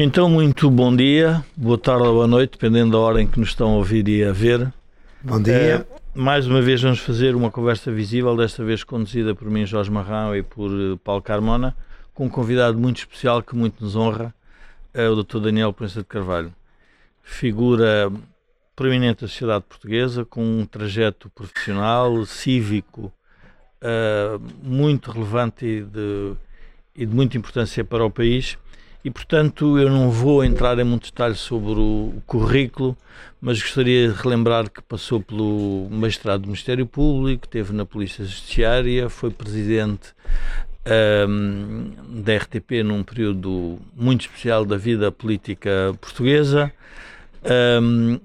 Então, muito bom dia, boa tarde ou boa noite, dependendo da hora em que nos estão a ouvir e a ver. Bom dia. Uh, mais uma vez vamos fazer uma conversa visível, desta vez conduzida por mim, Jorge Marrão, e por uh, Paulo Carmona, com um convidado muito especial que muito nos honra, é o Dr. Daniel Prensa de Carvalho. Figura proeminente da sociedade portuguesa, com um trajeto profissional, cívico, uh, muito relevante e de, e de muita importância para o país e, portanto, eu não vou entrar em muitos detalhes sobre o, currículo, mas gostaria de relembrar que passou pelo magistrado do Ministério Público, esteve na Polícia Judiciária, foi presidente um, da RTP num período muito especial da vida política portuguesa. Um,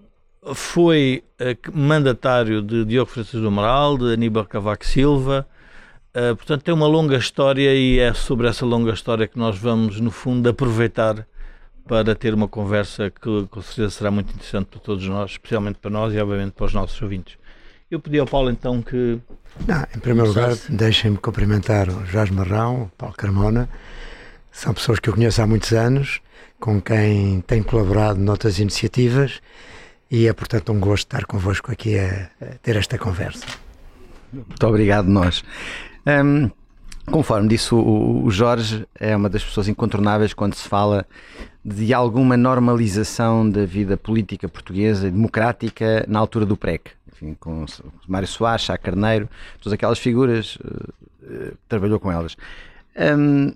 foi uh, mandatário de Diogo Francisco do Amaral, de Aníbal Cavaco Silva, Uh, portanto, tem uma longa história e é sobre essa longa história que nós vamos, no fundo, aproveitar para ter uma conversa que com certeza será muito interessante para todos nós, especialmente para nós e, obviamente, para os nossos ouvintes. Eu pedi ao Paulo então que. Não, em primeiro lugar, deixem-me cumprimentar o Jorge Marrão, o Paulo Carmona. São pessoas que eu conheço há muitos anos, com quem tenho colaborado noutras iniciativas e é, portanto, um gosto estar convosco aqui a, a ter esta conversa. Muito obrigado, nós. Um, conforme disse o, o, Jorge, é uma das pessoas incontornáveis quando se fala de alguma normalização da vida política portuguesa democrática na altura do PREC. Enfim, com Mário Soares, Sá Carneiro, todas aquelas figuras, uh, trabalhou com elas. Um,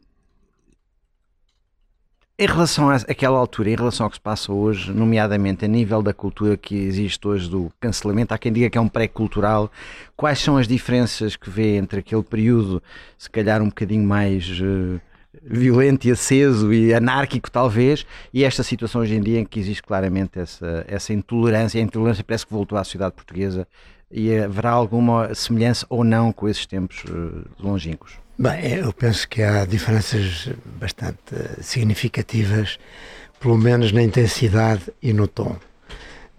em relação àquela altura, em relação ao que se passa hoje, nomeadamente a nível da cultura que existe hoje do cancelamento, há quem diga que é um pré-cultural. Quais são as diferenças que vê entre aquele período, se calhar um bocadinho mais uh, violento e aceso e anárquico, talvez, e esta situação hoje em dia em que existe claramente essa, essa intolerância? A intolerância parece que voltou à sociedade portuguesa e haverá alguma semelhança ou não com esses tempos uh, longínquos? Bem, eu penso que há diferenças bastante significativas, pelo menos na intensidade e no tom.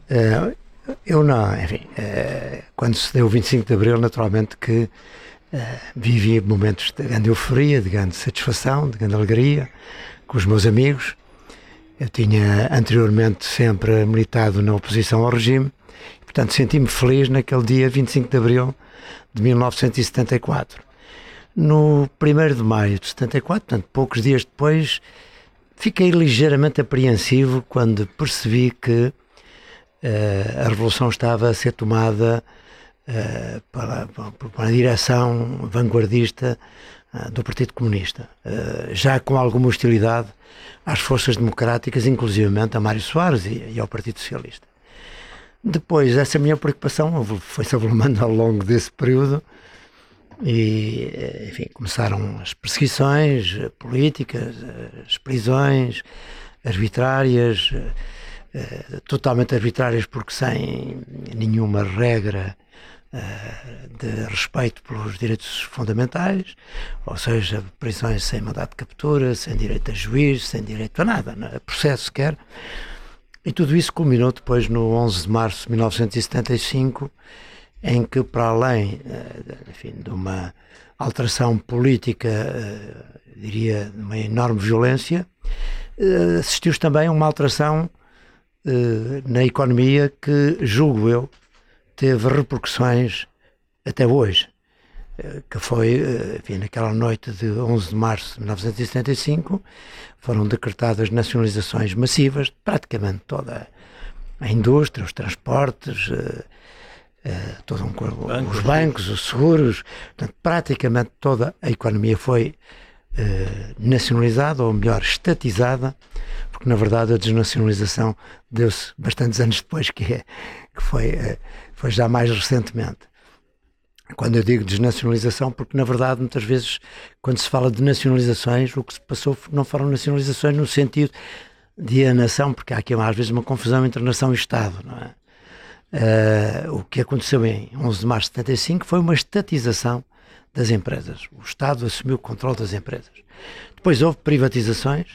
Eh, eu não, enfim, eh, quando se deu o 25 de Abril, naturalmente que eh, vivi momentos de grande euforia, de grande satisfação, de grande alegria com os meus amigos. Eu tinha anteriormente sempre militado na oposição ao regime, portanto senti-me feliz naquele dia 25 de Abril de 1974 no 1 de maio de 74, portanto, poucos dias depois, fiquei ligeiramente apreensivo quando percebi que uh, a revolução estava a ser tomada uh, pela, por uma direção vanguardista uh, do Partido Comunista, já com alguma hostilidade às forças democráticas, inclusivamente a Mário Soares e, e ao Partido Socialista. Depois, essa minha preocupação foi-se ao longo desse período e, enfim, começaram as perseguições políticas, as prisões arbitrárias, eh, totalmente arbitrárias porque sem nenhuma regra eh, de respeito pelos direitos fundamentais, ou seja, prisões sem mandato de captura, sem direito a juiz, sem direito a nada, a é? processo sequer. E tudo isso culminou depois no 11 de março de 1975 em que, para além eh, enfim, de uma alteração política, eh, diria, de uma enorme violência, eh, assistiu-se também a uma alteração na economia que, julgo eu, teve repercussões até hoje, que foi, enfim, naquela noite de 11 de março de 1975, foram decretadas nacionalizações massivas de praticamente toda a indústria, os transportes, uh, todo um, bancos. os bancos, os seguros, portanto, praticamente toda a economia foi uh, nacionalizada, ou melhor, estatizada, porque na verdade a desnacionalização deu-se bastantes anos depois, que, é, que foi, uh, foi já mais recentemente. Quando eu digo desnacionalização, porque na verdade muitas vezes quando se fala de nacionalizações, o que se passou não foram nacionalizações no sentido de a nação, porque há aqui às vezes uma confusão entre nação e Estado, não é? Uh, o que aconteceu em 11 de março de 75 foi uma estatização das empresas. O Estado assumiu o controle das empresas. Depois houve privatizações,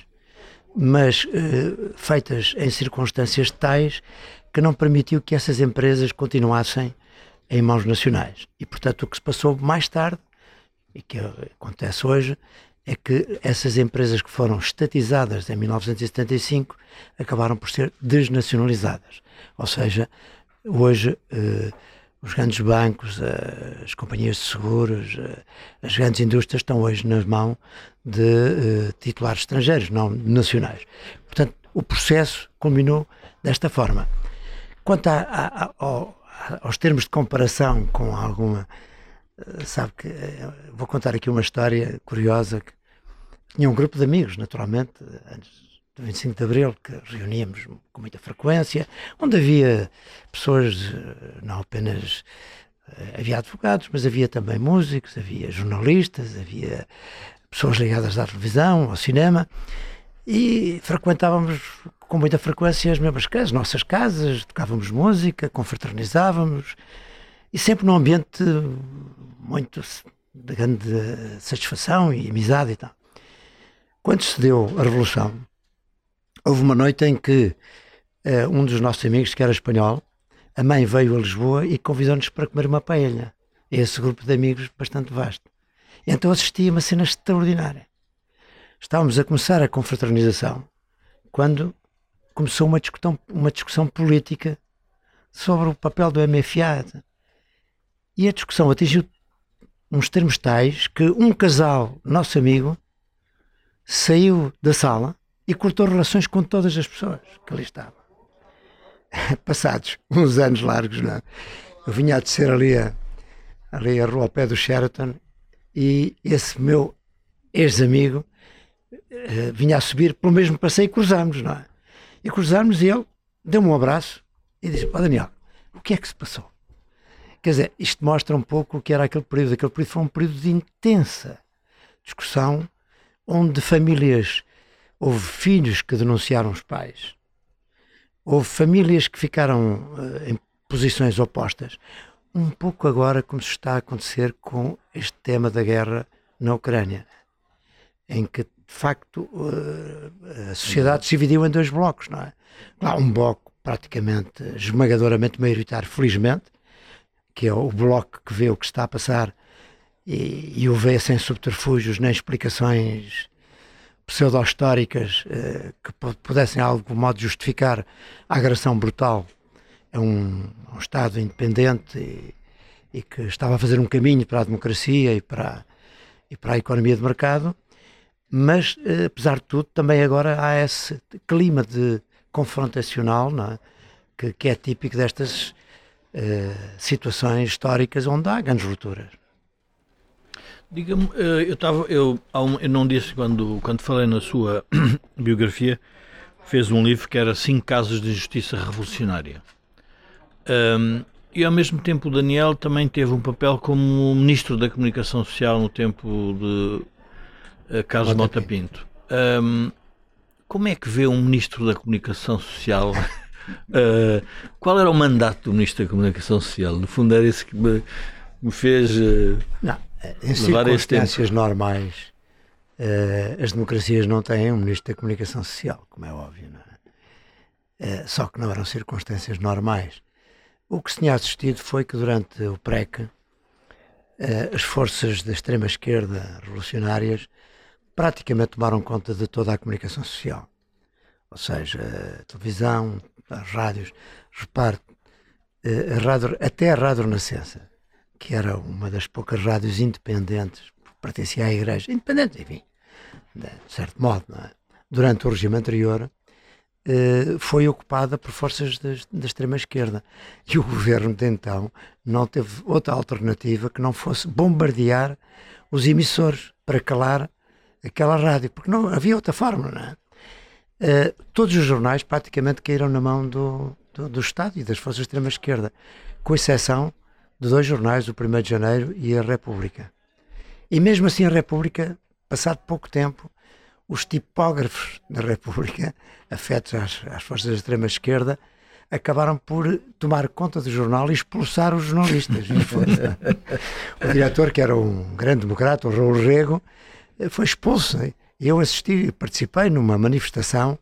mas uh, feitas em circunstâncias tais que não permitiu que essas empresas continuassem em mãos nacionais. E, portanto, o que se passou mais tarde, e que acontece hoje, é que essas empresas que foram estatizadas em 1975 acabaram por ser desnacionalizadas. Ou seja, hoje eh, os grandes bancos, eh, as companhias de seguros, eh, as grandes indústrias estão hoje nas mãos de titulares estrangeiros, não nacionais. Portanto, o processo culminou desta forma. Quanto a, a, a, aos termos de comparação com alguma sabe que vou contar aqui uma história curiosa que tinha um grupo de amigos, naturalmente, antes do 25 de Abril, que reuníamos com muita frequência, onde havia pessoas, eh, não apenas havia advogados, mas havia também músicos, havia jornalistas, havia pessoas ligadas à televisão, ao cinema, e frequentávamos com muita frequência as mesmas casas, as nossas casas, tocávamos música, confraternizávamos, e sempre num ambiente muito de grande satisfação e amizade e tal. Quando se deu a Revolução, houve uma noite em que uh, um dos nossos amigos, que era espanhol, a mãe veio a Lisboa e convidou-nos para comer uma paella. Esse grupo de amigos bastante vasto. E então assisti a uma cena extraordinária. Estávamos a começar a confraternização quando começou uma discussão, uma discussão política sobre o papel do MFA e a discussão atingiu uns termos tais que um casal, nosso amigo, saiu da sala e cortou relações com todas as pessoas que ali estavam. Passados uns anos largos, não é? eu vinha a descer ali a, ali a rua ao pé do Sheraton e esse meu ex-amigo uh, vinha a subir pelo mesmo passeio e cruzámos, não é? E cruzámos e ele deu-me um abraço e disse: Ó Daniel, o que é que se passou? Quer dizer, isto mostra um pouco o que era aquele período. Aquele período foi um período de intensa discussão, onde famílias, houve filhos que denunciaram os pais, houve famílias que ficaram uh, em posições opostas. Um pouco agora como se está a acontecer com este tema da guerra na Ucrânia, em que de facto uh, a sociedade se dividiu em dois blocos, não é? Lá um bloco praticamente esmagadoramente maioritário, felizmente, que é o bloco que vê o que está a passar e, e o vê sem subterfúgios nem explicações pseudo-históricas eh, que pudessem, de algum modo, justificar a agressão brutal a um, um Estado independente e, e, que estava a fazer um caminho para a democracia e para, e para a economia de mercado. Mas, eh, apesar de tudo, também agora há esse clima de confrontacional é? que, que é típico destas uh, situações históricas onde há grandes rupturas. Diga-me, eh, eu, estava, eu, eu não disse quando, quando falei na sua biografia, fez um livro que era Cinco Casos de Justiça Revolucionária. Um, e ao mesmo tempo o Daniel também teve um papel como Ministro da Comunicação Social no tempo de uh, Carlos Mota Pinto. Um, como é que vê um Ministro da Comunicação Social Uh, qual era o mandato do Ministro da Comunicação Social? No fundo, era esse que me, me fez. Uh, não, em circunstâncias normais, uh, as democracias não têm um Ministro da Comunicação Social, como é óbvio, é? só que não eram circunstâncias normais. O que se tinha assistido foi que durante o PREC, as forças da extrema-esquerda revolucionárias praticamente tomaram conta de toda a comunicação social. Ou seja, a televisão, as rádios. Repare, a rádio, até a Rádio Renascença, que era uma das poucas rádios independentes, pertencia à Igreja, independente, enfim, de certo modo, é? durante o regime anterior, eh, foi ocupada por forças da extrema-esquerda. E o governo de então não teve outra alternativa que não fosse bombardear os emissores para calar aquela rádio, porque não havia outra forma, não é? Uh, todos os jornais praticamente caíram na mão do, do, do Estado e das forças de extrema-esquerda, com exceção de dois jornais, o 1 de Janeiro e a República. E mesmo assim a República, passado pouco tempo, os tipógrafos da República, afetos às, às forças da extrema-esquerda, acabaram por tomar conta do jornal e expulsar os jornalistas. o diretor, que era um grande democrata, o Raul Rego, foi expulso. Eu assisti, participei numa manifestação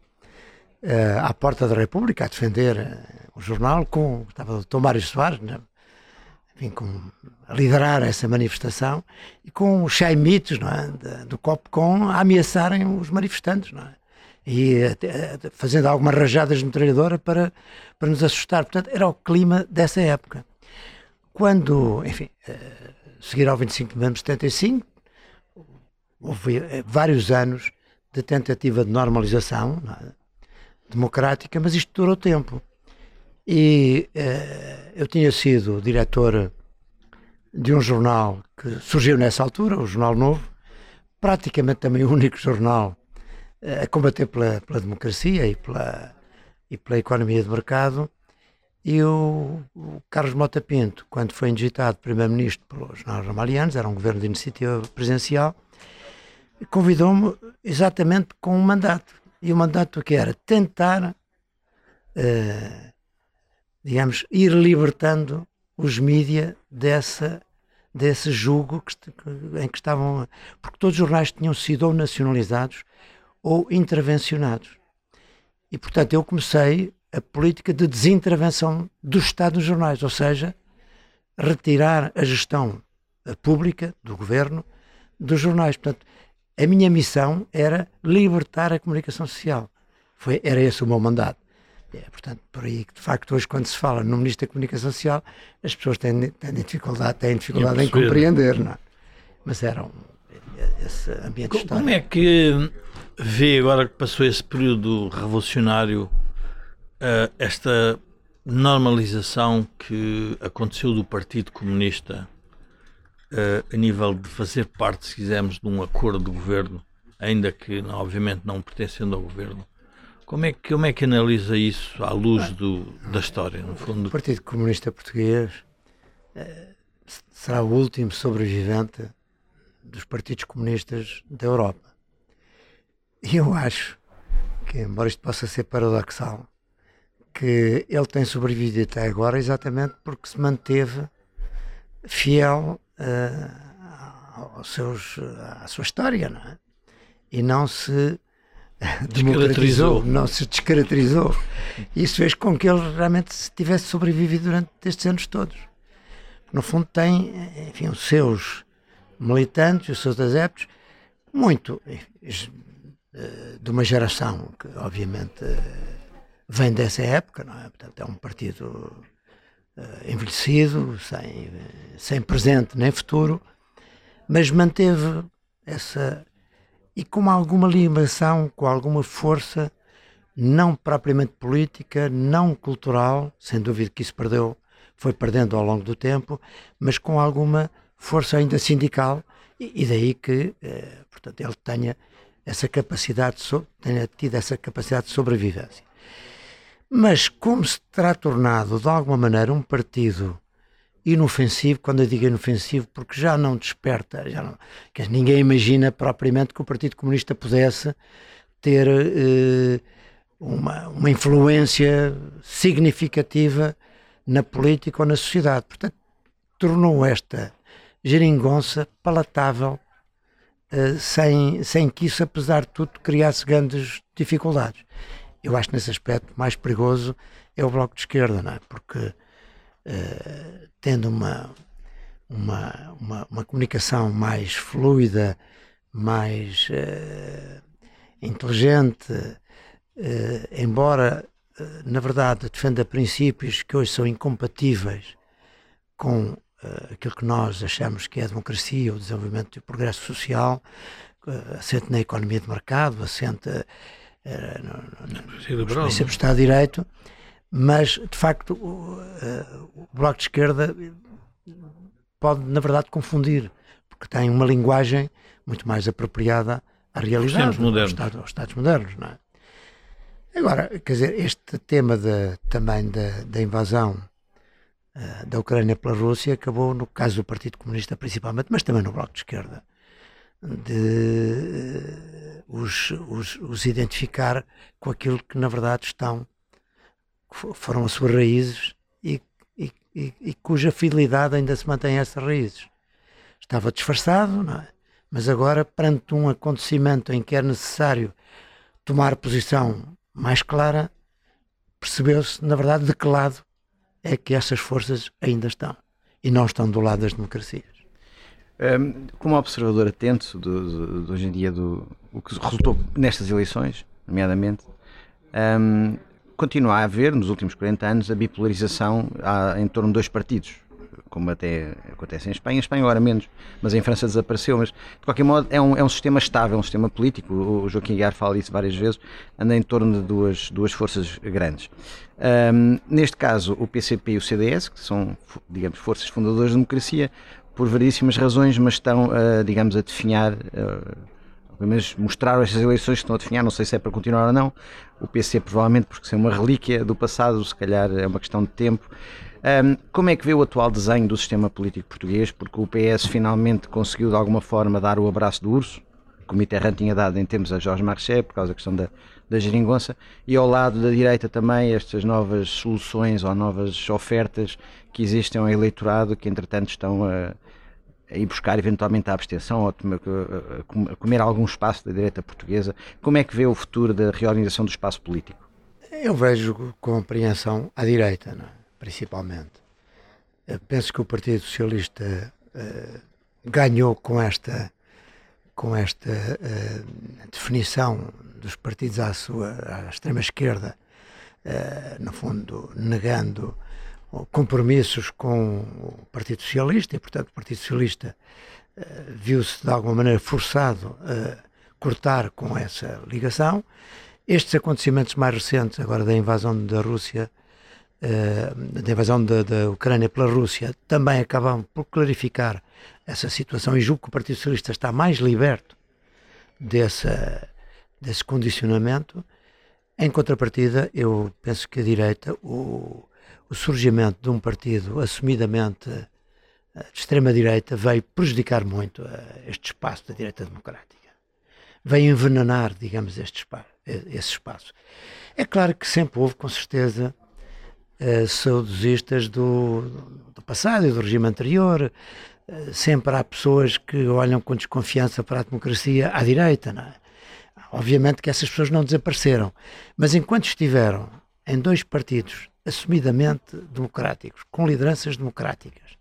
uh, à porta da República a defender uh, o jornal com estava o Dr. Mário Soares, né? Enfim, com, a liderar essa manifestação e com os chaimitos é, do COPCOM a ameaçarem os manifestantes. Não é? e até, fazendo algumas rajadas de metralhadora para, para nos assustar. Portanto, era o clima dessa época. Quando, enfim, uh, seguir ao 25 de novembro de 75, houve uh, vários anos de tentativa de normalização é? democrática, mas isto durou tempo. E uh, eu tinha sido diretor de um jornal que surgiu nessa altura, o Jornal Novo, praticamente também o único jornal a combater pela, pela democracia e pela, e pela economia de mercado. E o, o Carlos Mota Pinto, quando foi indigitado primeiro-ministro pelos generais Ramalianos, era um governo de iniciativa presidencial, convidou-me exatamente com um mandato. E o mandato que era tentar, uh, digamos, ir libertando os mídias dessa, desse jugo que, em que estavam. Porque todos os jornais tinham sido ou nacionalizados ou intervencionados. E, portanto, eu comecei a política de desintervenção do Estado nos jornais, ou seja, retirar a gestão pública do governo dos jornais. Portanto, a minha missão era libertar a comunicação social. Foi, era esse o meu mandato. É, portanto, por aí que de facto hoje quando se fala no Ministro da Comunicação Social, as pessoas têm, têm dificuldade, têm dificuldade em compreender, não é? Mas era um, esse ambiente histórico. Como é que vê agora que passou esse período revolucionário uh, esta normalização que aconteceu do Partido Comunista uh, a nível de fazer parte, se quisermos, de um acordo de governo, ainda que não, obviamente não pertencendo ao governo. Como é, que, como é que analisa isso à luz do, da história, no fundo? O Partido Comunista Português uh, será o último sobrevivente dos partidos comunistas da Europa. E eu acho que, embora isto possa ser paradoxal, que ele tem sobrevivido até agora exatamente porque se manteve fiel uh, aos seus, à sua história, não é? E não se democratizou, não se descaracterizou. Isso fez com que ele realmente tivesse sobrevivido durante estes anos todos. No fundo, tem, enfim, os seus militantes, os seus adeptos, muito eh, de uma geração que, obviamente, vem dessa época, não é? Portanto, é um partido eh, envelhecido, sem, sem presente nem futuro, mas manteve essa. E com alguma ligação, com alguma força, não propriamente política, não cultural, sem dúvida que isso perdeu, foi perdendo ao longo do tempo, mas com alguma força ainda sindical, e, e daí que, eh, portanto, ele tenha essa capacidade de tenha tido essa capacidade de sobrevivência. Mas como se terá tornado de alguma maneira um partido inofensivo, quando eu digo inofensivo, porque já não desperta, já não, ninguém imagina propriamente que o Partido Comunista pudesse ter eh, uma, uma influência significativa na política ou na sociedade. Portanto, tornou esta geringonça palatável eh, sem, sem que isso, apesar de tudo, criasse grandes dificuldades. Eu acho que nesse aspecto mais perigoso é o Bloco de Esquerda, não é? Porque uh, tendo uma, uma, uma, uma, comunicação mais fluida, mais uh, inteligente, embora na verdade defenda princípios que hoje são incompatíveis com uh, aquilo que nós achamos que é a democracia, o desenvolvimento e o progresso social, uh, assente na economia de mercado, assente uh, no, no, no princípio do Estado de Direito, mas de facto o, o Bloco de Esquerda pode, na verdade, confundir, porque tem uma linguagem muito mais apropriada à realidade, aos, Estados, aos Estados modernos, não é? Agora, quer dizer, este tema de, também da, da invasão eh, da Ucrânia pela Rússia acabou, no caso do Partido Comunista principalmente, mas também no Bloco de Esquerda, de uh, os, os, os, identificar com aquilo que na verdade estão, foram as suas raízes e, e, e, e cuja fidelidade ainda se mantém a essas raízes. Estava disfarçado, é? mas agora, perante um acontecimento em que é necessário tomar posição mais clara, percebeu-se, na verdade, de que lado é que essas forças ainda estão. e não estão do lado das democracias. Um, como observador atento do, do, do, hoje em dia do o que resultou nestas eleições, nomeadamente, um, continua a haver, nos últimos 40 anos, a bipolarização em torno de dois partidos, como até acontece em Espanha. Em Espanha agora menos, mas em França desapareceu. Mas, de qualquer modo, é um, é um sistema estável, um sistema político. O Joaquim Guiar fala isso várias vezes, anda em torno de duas, duas forças grandes. Um, neste caso, o PCP e o CDS, que são, digamos, forças fundadoras da democracia, por variedíssimas razões, mas estão, uh, digamos, a definhar... Uh, menos mostraram estas eleições que estão a definhar, não sei se é para continuar ou não. O PC provavelmente porque é uma relíquia do passado, se calhar é uma questão de tempo. Um, como é que vê o atual desenho do sistema político português? Porque o PS finalmente conseguiu de alguma forma dar o abraço do urso, que o Mitterrand tinha dado em tempos a Jorge Marchais, por causa da questão da, da geringonça, e ao lado da direita também estas novas soluções ou novas ofertas que existem ao eleitorado, que entretanto estão a ir buscar eventualmente a abstenção ou comer algum espaço da direita portuguesa. Como é que vê o futuro da reorganização do espaço político? Eu vejo com apreensão à direita, é? principalmente. Eu penso que o Partido Socialista uh, ganhou com esta, com esta uh, definição dos partidos à sua à extrema esquerda, uh, no fundo negando compromissos com o Partido Socialista e, portanto, o Partido Socialista viu-se de alguma maneira forçado a cortar com essa ligação. Estes acontecimentos mais recentes, agora da invasão da Rússia uh, da invasão da, da, Ucrânia pela Rússia também acabam por clarificar essa situação e julgo que o Partido Socialista está mais liberto dessa, desse condicionamento. Em contrapartida, eu penso que a direita, o, o surgimento de um partido assumidamente eh, de extrema-direita veio prejudicar muito eh, este espaço da direita democrática. Veio envenenar, digamos, este espaço, esse espaço. É claro que sempre houve, com certeza, saudosistas do, do passado e do regime anterior. Sempre há pessoas que olham com desconfiança para a democracia à direita. Não é? Obviamente que essas pessoas não desapareceram, mas enquanto estiveram em dois partidos assumidamente democráticos, com lideranças democráticas,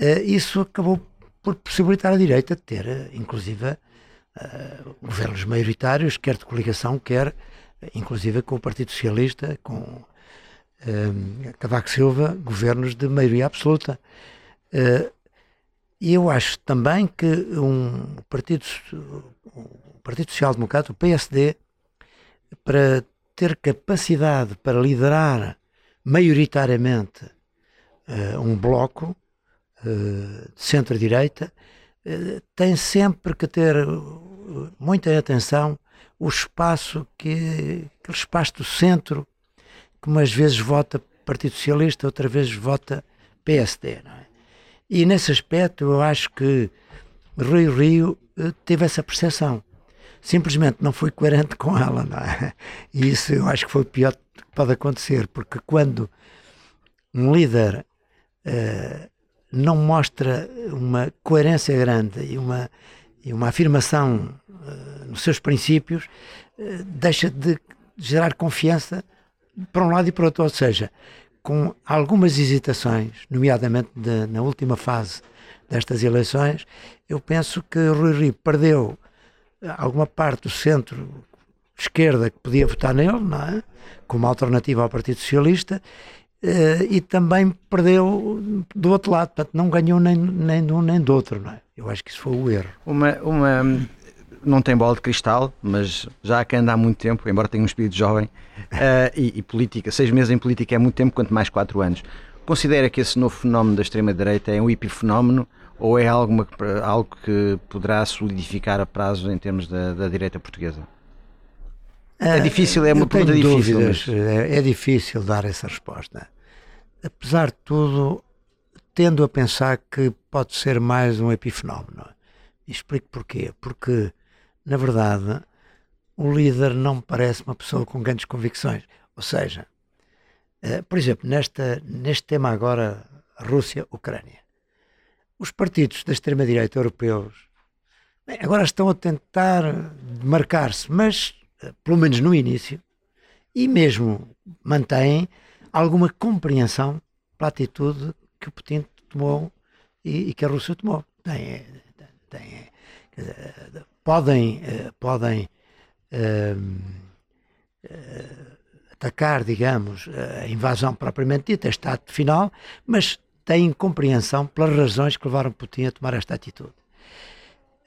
uh, isso acabou por possibilitar a direita ter, inclusive, governos maioritários, quer de coligação, quer inclusive com o Partido Socialista, com uh, Cavaco Silva, governos de maioria absoluta. E eu acho também que um partido, o partido Social Democrata, o PSD, para ter capacidade para liderar maioritariamente uh, um bloco uh, de centro-direita, uh, tem sempre que ter muita atenção o espaço que aquele espaço do centro que umas vezes vota Partido Socialista, outra vez vota PSD. É? E nesse aspecto eu acho que Rui Rio teve essa percepção. Simplesmente não foi coerente com ela. Não é? E isso eu acho que foi o pior que pode acontecer, porque quando um líder uh, não mostra uma coerência grande e uma, e uma afirmação uh, nos seus princípios, uh, deixa de gerar confiança para um lado e para o outro, ou seja, com algumas hesitações, nomeadamente de, na última fase destas eleições, eu penso que Rui Rio perdeu alguma parte do centro esquerda que podia votar nele, não é? como alternativa ao Partido Socialista, eh, e também perdeu do outro lado, portanto não ganhou nem, nem de um nem do outro. Não é? Eu acho que isso foi o erro. Uma, uma não tem bola de cristal, mas já há anda há muito tempo, embora tenha um espírito jovem, uh, e, e, política, seis meses em política é muito tempo, quanto mais quatro anos. Considera que esse novo fenómeno da extrema-direita é um epifenómeno ou é algo, algo que poderá solidificar a prazo em termos da, da direita portuguesa? É difícil, é uma pergunta difícil. Dúvidas, mas... é, é difícil dar essa resposta. Apesar de tudo, tendo a pensar que pode ser mais um epifenómeno. explico porquê. Porque na verdade, o líder não me parece uma pessoa com grandes convicções. Ou seja, uh, por exemplo, nesta, neste tema agora, Rússia-Ucrânia, os partidos da extrema-direita europeus bem, agora estão a tentar marcar-se, mas uh, pelo menos no início, e mesmo mantêm alguma compreensão pela atitude que o Putin tomou e, e que a Rússia tomou. Tem, tem, podem, podem atacar, digamos, a invasão propriamente dita, Estado final, mas têm compreensão pelas razões que levaram Putin a tomar esta atitude.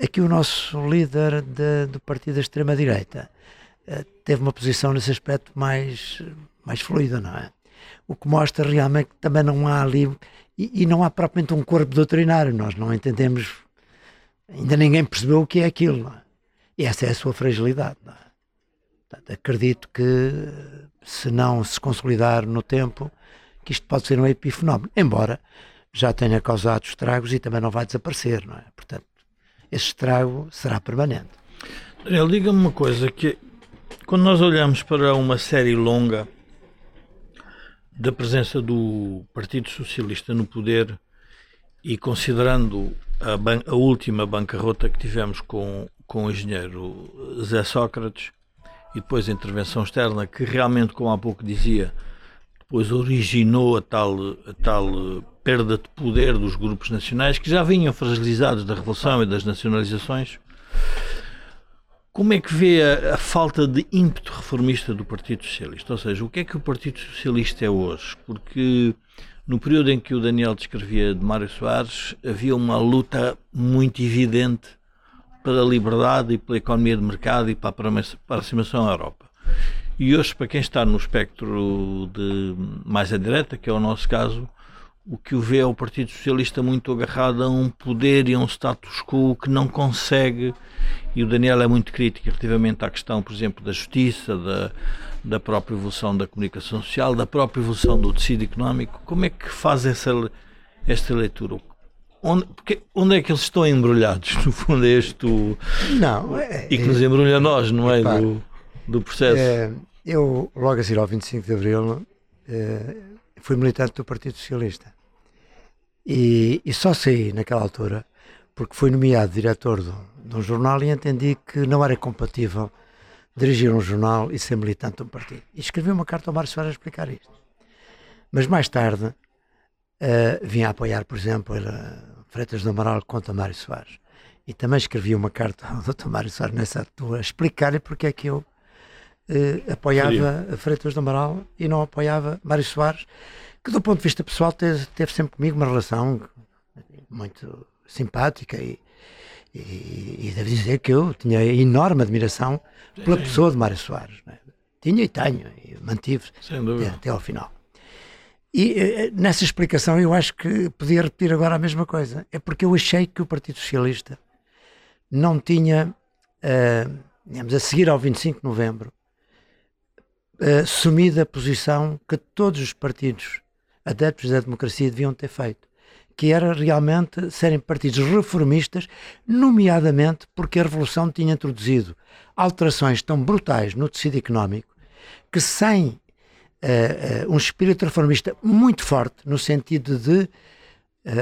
Aqui o nosso líder de, do partido da extrema-direita uh, teve uma posição nesse aspecto mais, mais fluida, não é? O que mostra realmente que também não há ali, e, e não há propriamente um corpo doutrinário, nós não entendemos, ainda ninguém percebeu o que é aquilo, não é? E essa é a sua fragilidade, não é? Portanto, acredito que se não se consolidar no tempo, que isto pode ser um epifenómeno, embora já tenha causado estragos e também não vai desaparecer, não é? Portanto, esse estrago será permanente. Diga-me uma coisa, que quando nós olhamos para uma série longa da presença do Partido Socialista no poder e considerando a, a última bancarrota que tivemos com, com o engenheiro Zé Sócrates e depois a intervenção externa, que realmente, como há pouco dizia, depois originou a tal, a tal perda de poder dos grupos nacionais que já vinham fragilizados da Revolução e das nacionalizações. Como é que vê a, a, falta de ímpeto reformista do Partido Socialista? Ou seja, o que é que o Partido Socialista é hoje? Porque no período em que o Daniel descrevia de Mário Soares, havia uma luta muito evidente pela liberdade e pela economia de mercado e para a aproximação à Europa. E hoje, para quem está no espectro de mais à direita, que é o nosso caso, o que o vê é o Partido Socialista muito agarrado a um poder e a um status quo que não consegue, e o Daniel é muito crítico relativamente à questão, por exemplo, da justiça, da, da própria evolução da comunicação social, da própria evolução do tecido económico. Como é que faz essa, esta leitura? Onde, porque, onde é que eles estão embrulhados? No fundo, é este o, não, é, e que nos embrulha a nós, não é? Do, do processo. É, eu, logo a seguir ao 25 de Abril, é, fui militante do Partido Socialista. E, e, só saí naquela altura porque fui nomeado diretor de, de um jornal e entendi que não era compatível dirigir um jornal e ser militante de um partido. E escrevi uma carta ao Mário Soares a explicar isto. Mas mais tarde uh, vim a apoiar, por exemplo, ele, Freitas do Amaral contra Mário Soares. E também escrevi uma carta ao Dr. Mário Soares nessa altura a explicar-lhe porque é que eu uh, apoiava Sim. Freitas do Amaral e não apoiava Mário Soares, que do ponto de vista pessoal teve, teve sempre comigo uma relação muito simpática e, e, e devo dizer que eu tinha enorme admiração pela pessoa de Mário Soares. Né? Tinha e tenho, e mantive até, até ao final. E eh, nessa explicação eu acho que podia repetir agora a mesma coisa. É porque eu achei que o Partido Socialista não tinha, uh, digamos, a seguir ao 25 de novembro, assumida a posição que todos os partidos adeptos da democracia deviam ter feito, que era realmente serem partidos reformistas, nomeadamente porque a Revolução tinha introduzido alterações tão brutais no tecido económico que sem uh, um espírito reformista muito forte, no sentido de uh,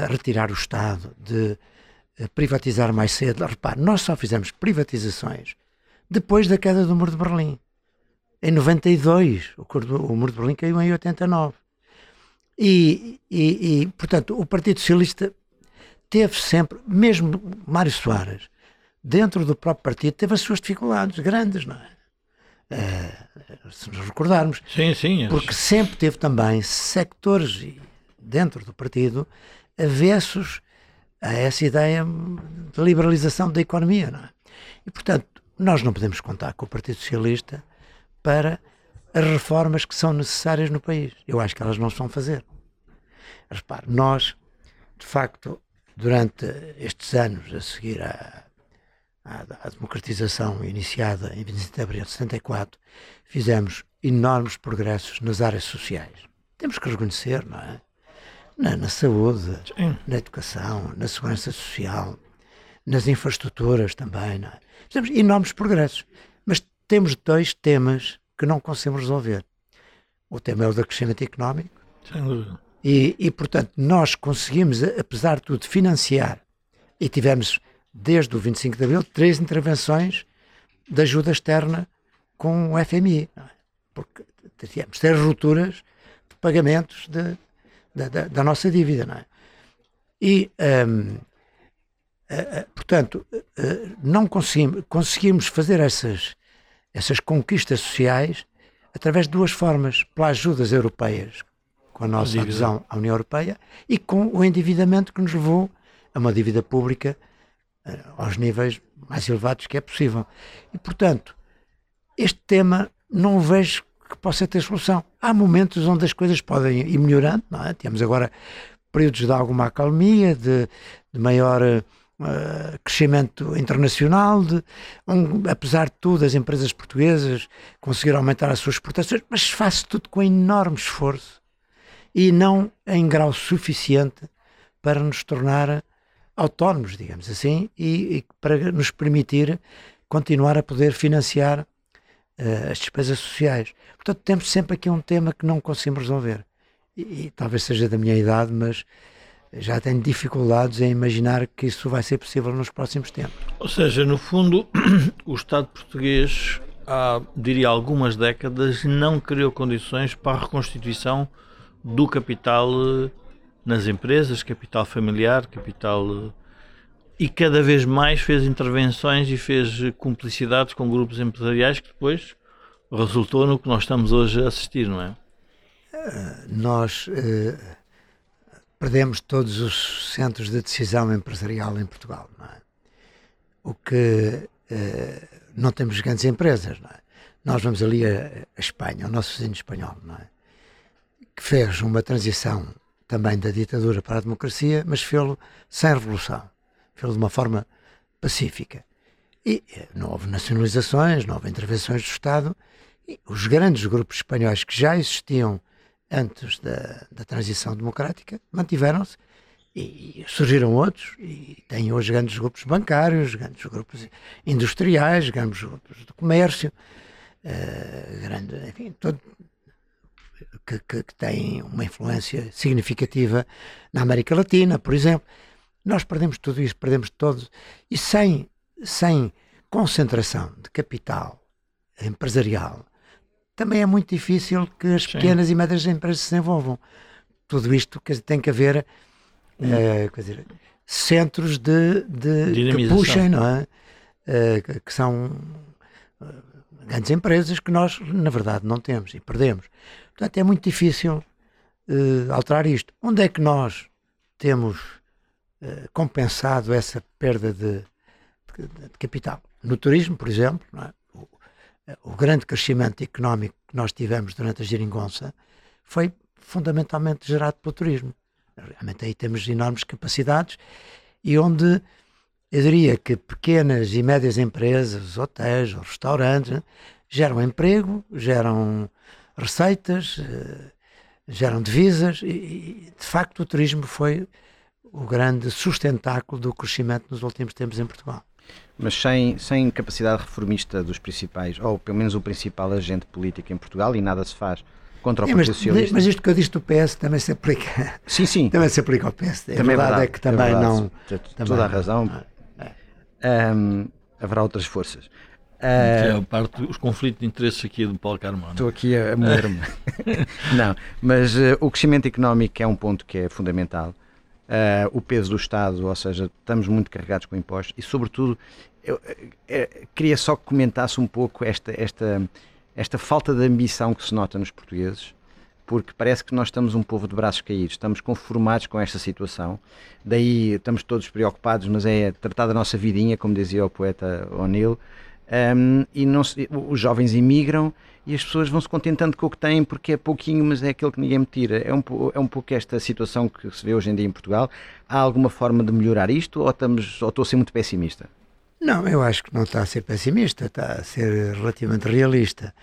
retirar o Estado, de privatizar mais cedo. Repare, nós só fizemos privatizações depois da queda do Muro de Berlim em 92. O, o Muro de Berlim caiu em 89. E, e, e, portanto, o Partido Socialista teve sempre, mesmo Mário Soares, dentro do próprio partido, teve as suas dificuldades grandes, não é? Uh, se nos recordarmos. Sim, sim. Porque sempre teve também sectores dentro do partido avessos a essa ideia de liberalização da economia, não é? E, portanto, nós não podemos contar com o Partido Socialista para as reformas que são necessárias no país. Eu acho que elas não se vão fazer. Repare, nós, de facto, durante estes anos a seguir à, à, à democratização iniciada em 25 de abril de 74, fizemos enormes progressos nas áreas sociais. Temos que reconhecer, não é? Na, na saúde, Sim. na educação, na segurança social, nas infraestruturas também, não é? Fizemos enormes progressos. Temos dois temas que não conseguimos resolver. O tema é o do crescimento económico. Sem dúvida. E, e, portanto, nós conseguimos, apesar de tudo, financiar e tivemos, desde o 25 de Abril, três intervenções de ajuda externa com o FMI. É? Porque tivemos três rupturas de pagamentos de, de, de, da nossa dívida. Não é? E, um, uh, portanto, não conseguimos, conseguimos fazer essas, essas conquistas sociais através de duas formas: pelas ajudas europeias, com a nossa adesão à União Europeia, e com o endividamento que nos levou a uma dívida pública aos níveis mais elevados que é possível. E, portanto, este tema não vejo que possa ter solução. Há momentos onde as coisas podem ir melhorando, não é? Temos agora períodos de alguma acalmia, de, de maior uh, crescimento internacional, de, um, apesar de tudo, as empresas portuguesas conseguiram aumentar as suas exportações, mas faz tudo com enorme esforço e não em grau suficiente para nos tornar autónomos, digamos assim, e, e para nos permitir continuar a poder financiar uh, as despesas sociais. Portanto, temos sempre aqui um tema que não conseguimos resolver. E, e, talvez seja da minha idade, mas já tenho dificuldades em imaginar que isso vai ser possível nos próximos tempos. Ou seja, no fundo, o Estado português há, diria, algumas décadas não criou condições para a reconstituição do capital eh, nas empresas, capital familiar, capital. E cada vez mais fez intervenções e fez cumplicidades com grupos empresariais que depois resultou no que nós estamos hoje a assistir, não é? Nós perdemos todos os centros de decisão empresarial em Portugal, não é? O que uh, não temos grandes empresas, não é? Nós vamos ali a, a Espanha, o nosso vizinho espanhol, não é? Que fez uma transição também da ditadura para a democracia, mas fê-lo sem revolução, fê-lo de uma forma pacífica. E eh, não houve nacionalizações, não houve intervenções do Estado, e os grandes grupos espanhóis que já existiam antes da, da transição democrática mantiveram-se e surgiram outros e tem hoje grandes grupos bancários, grandes grupos industriais, grandes grupos de comércio, uh, grande, enfim, todo, que, que, que têm uma influência significativa na América Latina, por exemplo. Nós perdemos tudo isso, perdemos todos. E sem, sem concentração de capital empresarial, também é muito difícil que as Sim. pequenas e médias empresas se desenvolvam. Tudo isto tem que haver hum. uh, dizer, centros de, de que puxem, não é? Uh, que são uh, grandes empresas que nós, na verdade, não temos e perdemos. Portanto, é muito difícil uh, alterar isto. Onde é que nós temos uh, compensado essa perda de, de, de, capital? No turismo, por exemplo, é? O, grande crescimento económico que nós tivemos durante a geringonça foi fundamentalmente gerado pelo turismo. Realmente aí temos enormes capacidades e onde eu diria que pequenas e médias empresas, hotéis, restaurantes, geram emprego, geram receitas, eh, geram divisas e, de facto, o turismo foi o grande sustentáculo do crescimento nos últimos tempos em Portugal. Mas sem, sem capacidade reformista dos principais, ou pelo menos o principal agente político em Portugal, e nada se faz contra o é, mas, Socialista. Mas isto que eu disse do PS também se aplica. Sim, sim. Também se aplica ao PS. A também é verdade, é, verdade, é que também é não. Também toda a razão. É. Um, haverá outras forças. Uh, é a parte dos conflitos de interesses aqui do Paulo Carmona. Estou aqui a moer-me. não, mas uh, o crescimento económico é um ponto que é fundamental. Uh, o peso do Estado, ou seja, estamos muito carregados com impostos e, sobretudo, eu, eu queria só que comentasse um pouco esta, esta, esta falta de ambição que se nota nos portugueses, porque parece que nós estamos um povo de braços caídos, estamos conformados com esta situação, daí estamos todos preocupados, mas é tratar da nossa vidinha, como dizia o poeta O'Neill, um, e não se, os jovens imigram e as pessoas vão se contentando com o que têm porque é pouquinho, mas é aquilo que ninguém me tira. É um, é um pouco esta situação que se vê hoje em dia em Portugal. Há alguma forma de melhorar isto ou, estamos, ou estou a ser muito pessimista? Não, eu acho que não está a ser pessimista, está a ser relativamente realista.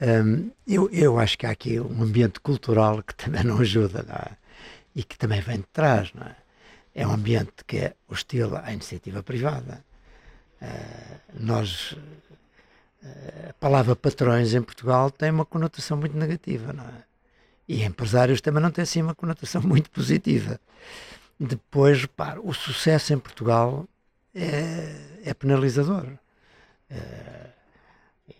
Um, eu, eu acho que há aqui um ambiente cultural que também não ajuda não é? e que também vem de trás. Não é? é um ambiente que é hostil à iniciativa privada eh, nós a palavra patrões em Portugal tem uma conotação muito negativa, não é? E empresários também não tem assim uma conotação muito positiva. Depois, repare, o sucesso em Portugal é, é penalizador. É,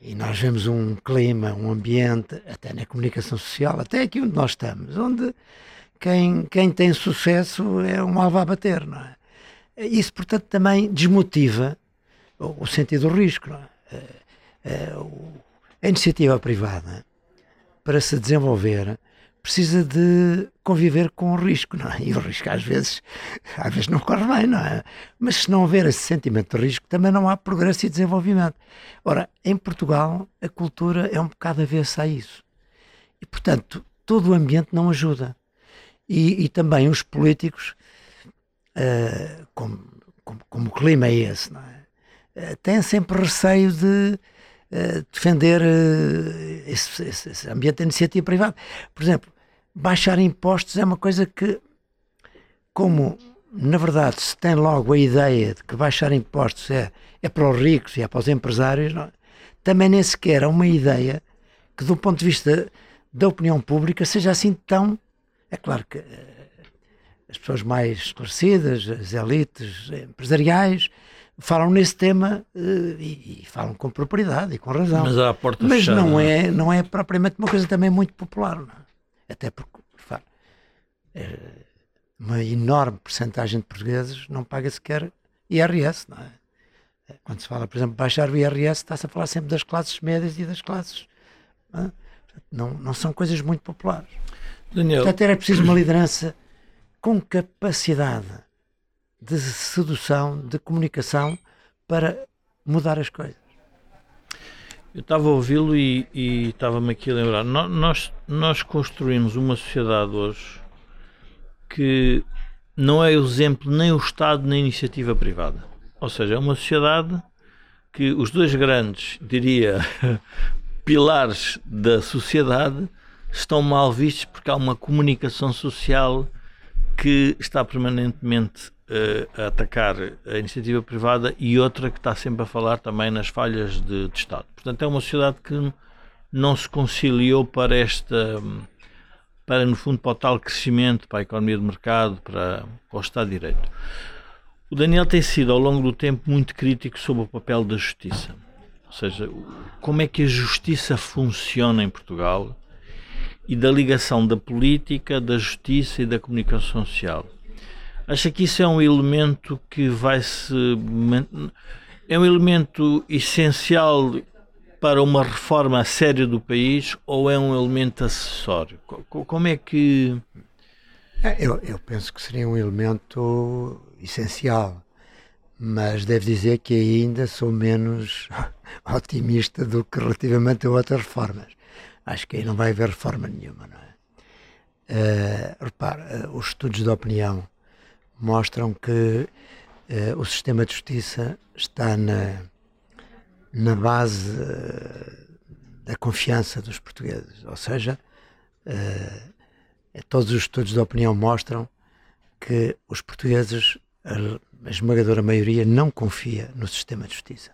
e nós vemos um clima, um ambiente, até na comunicação social, até aqui onde nós estamos, onde quem, quem tem sucesso é um alvo a bater, não é? Isso, portanto, também desmotiva o, o sentido do risco, não é? Eh, a iniciativa privada, para se desenvolver, precisa de conviver com o risco, não é? E o risco às vezes, às vezes não corre bem, não é? Mas se não houver esse sentimento de risco, também não há progresso e desenvolvimento. Ora, em Portugal, a cultura é um bocado avessa a isso. E, portanto, todo o ambiente não ajuda. E, e também os políticos, uh, como, como, como, o clima é esse, não é? Uh, têm sempre receio de uh, defender esse, esse, esse ambiente de iniciativa privada. Por exemplo, baixar impostos é uma coisa que, como na verdade se tem logo a ideia de que baixar impostos é, é para os ricos e é para os empresários, não, também nem sequer é uma ideia que, do ponto de vista da opinião pública, seja assim tão. É claro que eh, as pessoas mais esclarecidas, as elites empresariais, falam nesse tema uh, e, e, falam com propriedade e com razão. Mas, porta Mas fechada, não, é, não é propriamente uma coisa também muito popular. Não é? Até porque é, uma enorme porcentagem de portugueses não paga sequer IRS, não é? é? Quando se fala, por exemplo, baixar o IRS, está-se a falar sempre das classes médias e das classes. Não, é? não, não são coisas muito populares. Daniel. Portanto, era preciso uma liderança com capacidade de sedução, de comunicação para mudar as coisas. Eu estava a ouvi-lo e, e estava-me aqui a lembrar. Nós, nós construímos uma sociedade hoje que não é exemplo nem o Estado nem a iniciativa privada. Ou seja, é uma sociedade que os dois grandes, diria, pilares da sociedade estão mal vistos porque há uma comunicação social que está permanentemente a atacar a iniciativa privada e outra que está sempre a falar também nas falhas de, de Estado. Portanto, é uma sociedade que não se conciliou para esta para no fundo para o tal crescimento, para a economia de mercado, para, para o Estado de Direito. O Daniel tem sido ao longo do tempo muito crítico sobre o papel da justiça. Ou seja, como é que a justiça funciona em Portugal e da ligação da política, da justiça e da comunicação social. Acha que isso é um elemento que vai se. É um elemento essencial para uma reforma séria do país ou é um elemento acessório? Como é que. É, eu, eu penso que seria um elemento essencial, mas devo dizer que ainda sou menos otimista do que relativamente a outras reformas. Acho que aí não vai haver reforma nenhuma, não é? Uh, repare, uh, os estudos de opinião mostram que uh, o sistema de justiça está na, na base uh, da confiança dos portugueses. Ou seja, uh, todos os estudos de opinião mostram que os portugueses, a, a esmagadora maioria, não confia no sistema de justiça.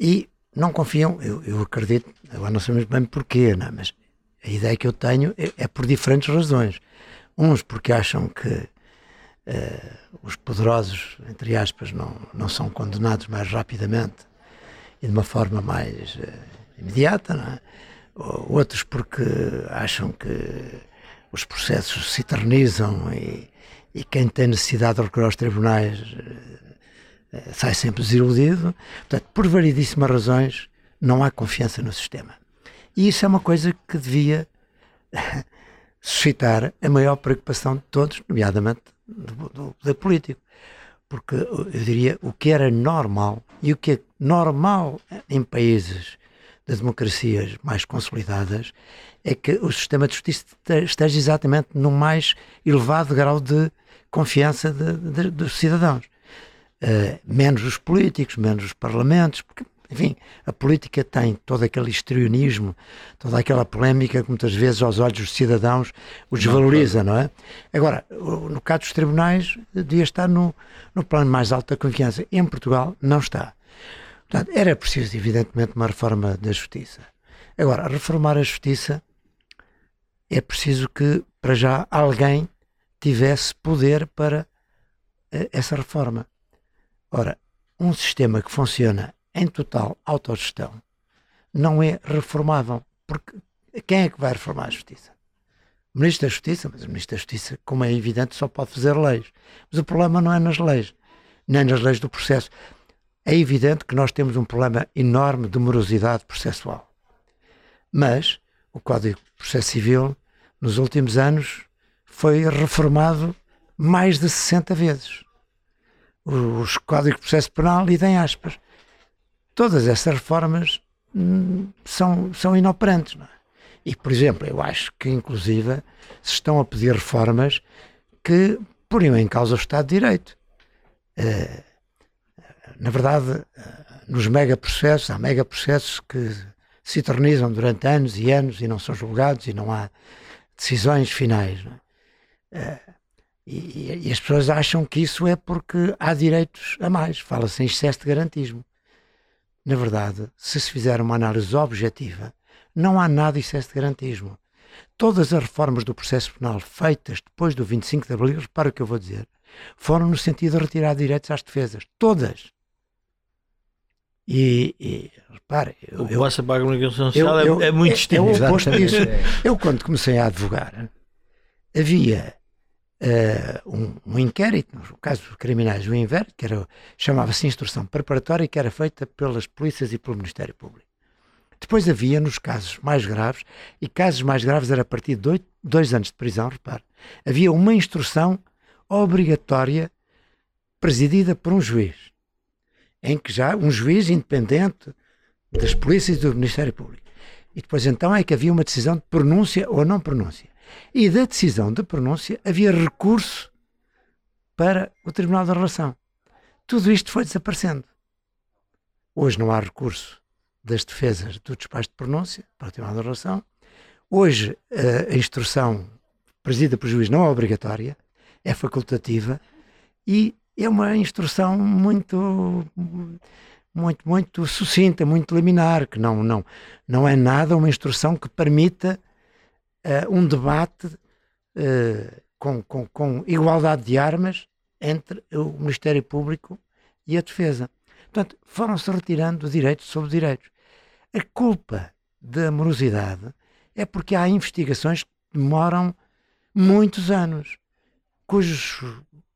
E não confiam, eu, eu acredito, agora não sabemos bem porquê, não, é? mas a ideia que eu tenho é, é por diferentes razões. Uns porque acham que Uh, os poderosos, entre aspas, não, não são condenados mais rapidamente e de uma forma mais uh, imediata, é? outros porque acham que os processos se eternizam e, e quem tem necessidade de recorrer aos tribunais uh, sai sempre desiludido. Portanto, por variedíssimas razões, não há confiança no sistema. E isso é uma coisa que devia suscitar a maior preocupação de todos, nomeadamente do, poder político. Porque eu diria o que era normal e o que é normal em países de democracias mais consolidadas é que o sistema de justiça esteja exatamente no mais elevado grau de confiança de, de, dos cidadãos. Uh, menos os políticos, menos os parlamentos, porque enfim, a política tem todo aquele histrionismo, toda aquela polémica que muitas vezes aos olhos dos cidadãos o desvaloriza, não, é? Agora, no caso dos tribunais, devia estar no, no plano mais alto da confiança. Em Portugal, não está. Portanto, era preciso, evidentemente, uma reforma da justiça. Agora, reformar a justiça é preciso que, para já, alguém tivesse poder para uh, essa reforma. Ora, um sistema que funciona em total autogestão não é reformável. Porque quem é que vai reformar a justiça? o Ministro da Justiça, mas o Ministro da Justiça, como é evidente, só pode fazer leis. Mas o problema não é nas leis, nem nas leis do processo. É evidente que nós temos um problema enorme de morosidade processual. Mas o Código de Processo Civil, nos últimos anos, foi reformado mais de 60 vezes. Os Códigos de Processo Penal, idem aspas. Todas essas reformas hum, são, são inoperantes. É? E, por exemplo, eu acho que, inclusive, se estão a pedir reformas que poriam em causa o Estado de Direito. Uh, na verdade, nos megaprocessos, há megaprocessos que se eternizam durante anos e anos e não são julgados e não há decisões finais. É? E, e, as pessoas acham que isso é porque há direitos a mais. Fala-se em excesso de garantismo. Na verdade, se se fizer uma análise objetiva, não há nada excesso de garantismo. Todas as reformas do processo penal feitas depois do 25 de Abril, repara o que eu vou dizer, foram no sentido de retirar direitos às defesas. Todas. E, e repare, eu, o que passa para a comunicação social eu, é, é, muito distinto. É o oposto disso. Eu, quando comecei a advogar, havia uh, um, um, inquérito, no caso dos criminais, um inquérito, que chamava-se instrução preparatória, que era feita pelas polícias e pelo Ministério Público. Depois havia, nos casos mais graves, e casos mais graves era a partir de dois, dois anos de prisão, repare, havia uma instrução obrigatória presidida por um juiz em que já um juiz independente das polícias e do Ministério Público. E depois então é que havia uma decisão de pronúncia ou não pronúncia. E da decisão de pronúncia havia recurso para o Tribunal da Relação. Tudo isto foi desaparecendo. Hoje não há recurso das defesas do despacho de pronúncia para o Tribunal da Relação. Hoje a instrução presidida por juiz não é obrigatória, é facultativa e é uma instrução muito muito muito sucinta, muito liminar, que não não não é nada uma instrução que permita uh, um debate uh, com, com, com igualdade de armas entre o Ministério Público e a defesa. Portanto, foram-se retirando direitos sobre direitos. A culpa da morosidade é porque há investigações que demoram muitos anos, cujos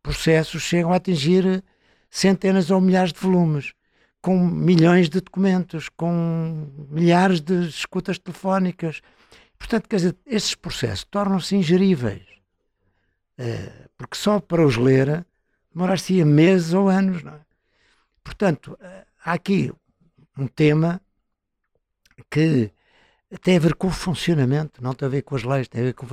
processos chegam a atingir centenas ou milhares de volumes, com milhões de documentos, com milhares de escutas telefónicas. Portanto, quer dizer, esses processos tornam-se ingeríveis. Eh, porque só para os ler demorar-se meses ou anos. É? Portanto, eh, há aqui um tema que tem a ver com o funcionamento, não tem a ver com as leis, tem a ver com.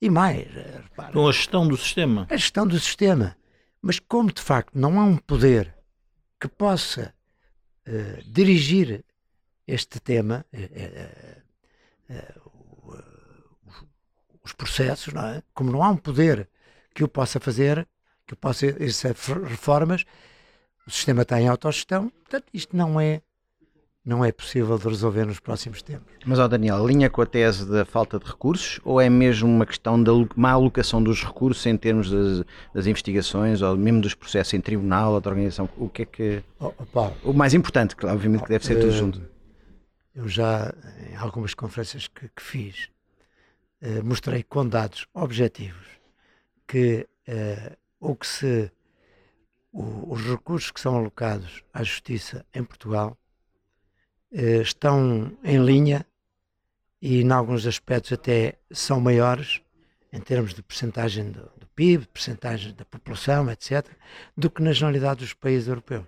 E mais. Eh, repara, com a gestão do sistema. A gestão do sistema. Mas como de facto não há um poder que possa uh, dirigir este tema, uh, uh, os processos, não é? como não há um poder que o possa fazer, que o possa exercer reformas, o sistema está em autogestão, portanto, isto não é não é possível de resolver nos próximos tempos. Mas, ó Daniel, alinha com a tese da falta de recursos ou é mesmo uma questão da má alocação dos recursos em termos das, das investigações ou mesmo dos processos em tribunal ou da organização? O que é que. Oh, o mais importante, obviamente que deve ser tudo junto. Eu já, em algumas conferências que, que fiz, eh, mostrei com dados objetivos que eh, o que se. O, os recursos que são alocados à justiça em Portugal eh, estão em linha e, em alguns aspectos, até são maiores em termos de percentagem do, do PIB, percentagem da população, etc., do que na generalidade dos países europeus.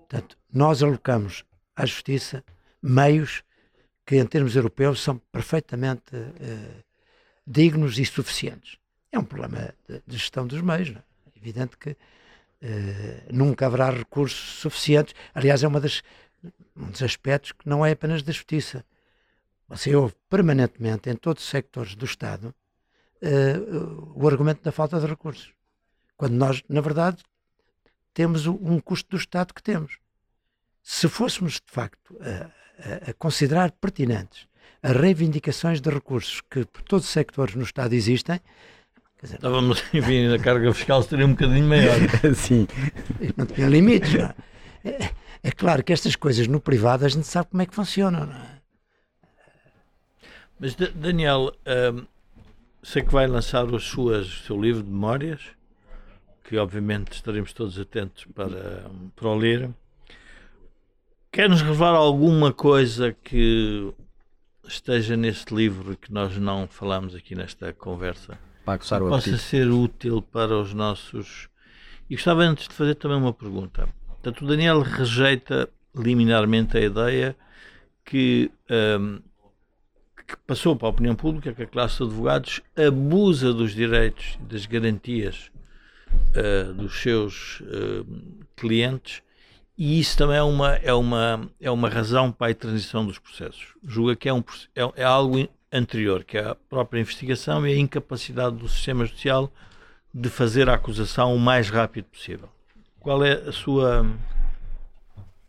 Portanto, nós alocamos à justiça meios que, em termos europeus, são perfeitamente eh, dignos e suficientes. É um problema de, de gestão dos meios. Não é? é evidente que eh, nunca haverá recursos suficientes. Aliás, é uma das um dos aspectos que não é apenas da justiça. Você ouve permanentemente em todos os sectores do Estado uh, o argumento da falta de recursos. Quando nós, na verdade, temos um custo do Estado que temos. Se fôssemos, de facto, a, a, a considerar pertinentes as reivindicações de recursos que por todos os sectores no Estado existem, Dizer, Estávamos, enfim, a carga fiscal seria um bocadinho maior. Sim. Não tinha limites. Não é? É claro que estas coisas no privado a gente sabe como é que funcionam, não é? Mas, Daniel, hum, sei que vai lançar as suas, o seu livro de memórias, que obviamente estaremos todos atentos para, para o ler. Quer-nos revelar alguma coisa que esteja neste livro e que nós não falamos aqui nesta conversa? Para o possa apetite. ser útil para os nossos. E gostava antes de fazer também uma pergunta. Portanto, o Daniel rejeita liminarmente a ideia que, hum, que passou para a opinião pública que a classe de advogados abusa dos direitos e das garantias uh, dos seus uh, clientes e isso também é uma, é, uma, é uma razão para a transição dos processos. Julga que é, um, é, é algo anterior, que é a própria investigação e a incapacidade do sistema judicial de fazer a acusação o mais rápido possível. Qual é a sua.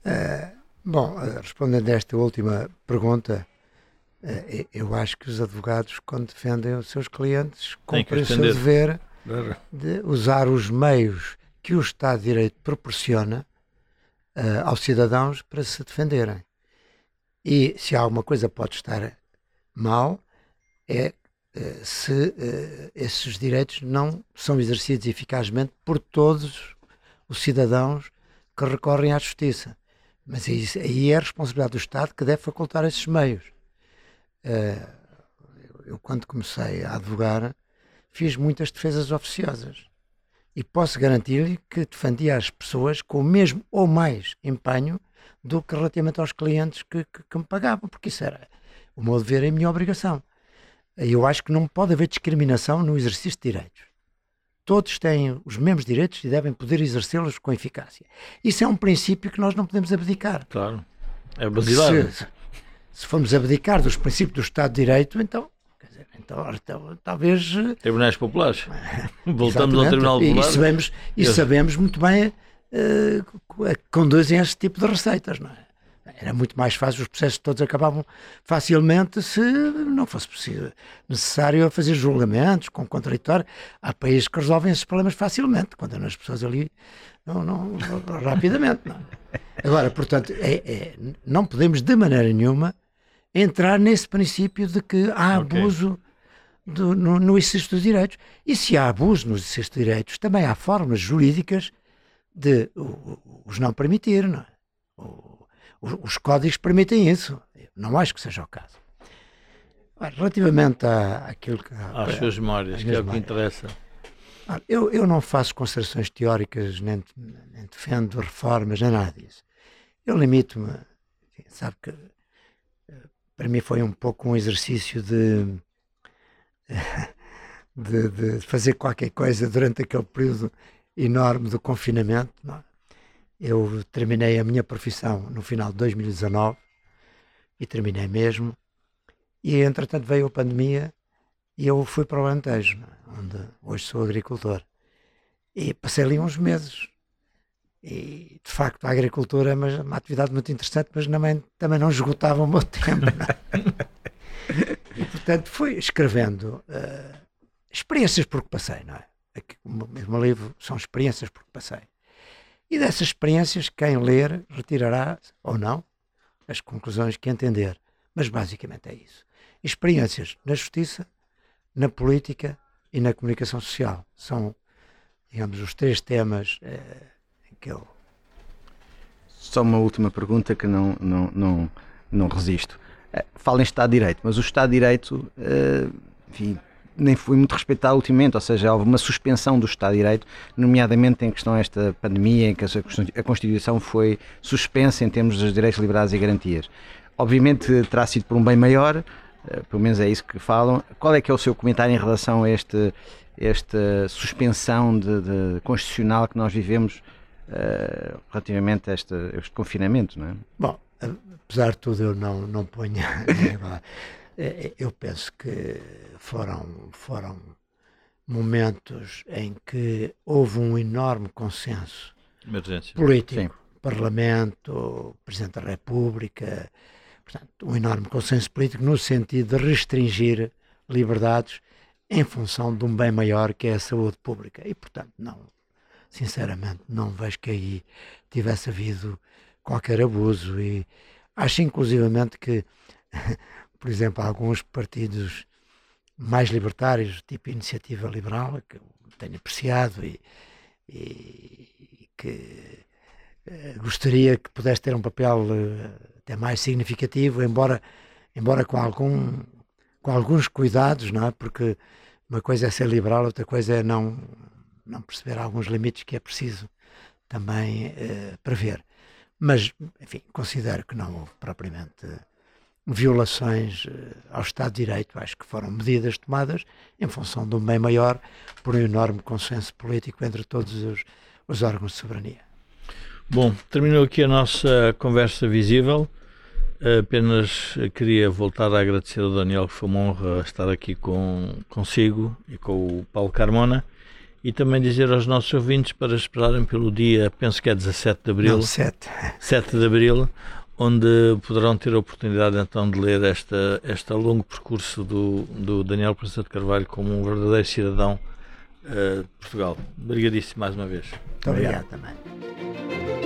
Uh, bom, respondendo a esta última pergunta, uh, eu acho que os advogados, quando defendem os seus clientes, cumprem o seu dever de usar os meios que o Estado de Direito proporciona uh, aos cidadãos para se defenderem. E se alguma coisa pode estar mal, é uh, se uh, esses direitos não são exercidos eficazmente por todos os cidadãos que recorrem à justiça. Mas aí, aí é a responsabilidade do Estado que deve facultar esses meios. eu, quando comecei a advogar, fiz muitas defesas oficiosas e posso garantir-lhe que defendia as pessoas com o mesmo ou mais empenho do que relativamente aos clientes que, que, que me pagavam, porque isso era o meu dever e a minha obrigação. Eu acho que não pode haver discriminação no exercício de direitos. Todos têm os mesmos direitos e devem poder exercê-los com eficácia. Isso é um princípio que nós não podemos abdicar. Claro. É basilar. Se, se formos abdicar dos princípios do Estado de Direito, então então, então, talvez. Eh, Tribunais populares. Voltamos ao Tribunal Popular. E sabemos, e sabemos muito bem uh, que conduzem esse tipo de receitas, não é? Era muito mais fácil, os processos todos acabavam facilmente se não fosse possível, necessário fazer julgamentos com contraditório. Há países que resolvem esses problemas facilmente, condenam as pessoas ali não, não, rapidamente. Não. Agora, portanto, é, é, não podemos de maneira nenhuma entrar nesse princípio de que há okay. Do, no, no, exercício dos direitos. E se há abuso no exercício dos direitos, também há formas jurídicas de os não permitir. Não é? os códigos permitem isso. Não acho que seja o caso. Relativamente à, àquilo que. Às suas memórias, que é o que interessa. Eu, eu não faço considerações teóricas, nem, nem defendo reformas, nem nada disso. Eu limito-me, sabe que para mim foi um pouco um exercício de, de, de fazer qualquer coisa durante aquele período enorme do confinamento. Não? É? Eu terminei a minha profissão no final de 2019 e terminei mesmo. E entretanto veio a pandemia e eu fui para o Alentejo, é? onde hoje sou agricultor. E passei ali uns meses e, de facto, a agricultura é uma, uma atividade muito interessante, mas também, também não esgotava o meu tempo. e, portanto, fui escrevendo uh, experiências por que passei, não é? Aqui, o meu livro são experiências por que passei. E dessas experiências, quem ler retirará, ou não, as conclusões que entender. Mas basicamente é isso. Experiências na justiça, na política e na comunicação social. São, digamos, os três temas. Uh, que eu. Só uma última pergunta que não, não, não, não resisto. Eh, fala em Estado de Direito, mas o Estado de Direito, uh, enfim, nem foi muito respeitado ultimamente, ou seja, houve uma suspensão do Estado de Direito, nomeadamente em questão esta pandemia, em que a Constituição foi suspensa em termos dos direitos, liberdades e garantias. Obviamente terá sido por um bem maior, uh, pelo menos é isso que falam. Qual é que é o seu comentário em relação a este, esta suspensão de, de constitucional que nós vivemos uh, relativamente a este, a este, confinamento, não é? Bom, apesar de tudo, eu não, não ponho. É, é, eu penso que foram, foram momentos em que houve um enorme consenso Emergência. político, Sim. Parlamento, Presidente da República, portanto, um enorme consenso político no sentido de restringir liberdades em função de um bem maior que é a saúde pública. E, portanto, não, sinceramente, não vejo que aí tivesse havido qualquer abuso e acho inclusivamente que, por exemplo, alguns partidos mais libertários, tipo iniciativa liberal, que tenho apreciado e, e que uh, gostaria que pudesse ter um papel uh, até mais significativo, embora, embora com, algum, com alguns cuidados, não é? porque uma coisa é ser liberal, outra coisa é não, não perceber alguns limites que é preciso também uh, prever. Mas, enfim, considero que não houve propriamente violações uh, ao Estado de Direito. Acho que foram medidas tomadas em função de um bem maior, por um enorme consenso político entre todos os, os órgãos de soberania. Bom, terminou aqui a nossa conversa visível. Apenas queria voltar a agradecer ao Daniel, que foi uma honra estar aqui com, consigo e com o Paulo Carmona e também dizer aos nossos ouvintes para esperarem pelo dia, penso que é 17 de Abril. Não, 7. 7 de Abril, onde poderão ter a oportunidade então de ler esta, este longo percurso do, do Daniel Prensa de Carvalho como um verdadeiro cidadão uh, de Portugal. Obrigadíssimo mais uma vez. Muito obrigado, obrigado também.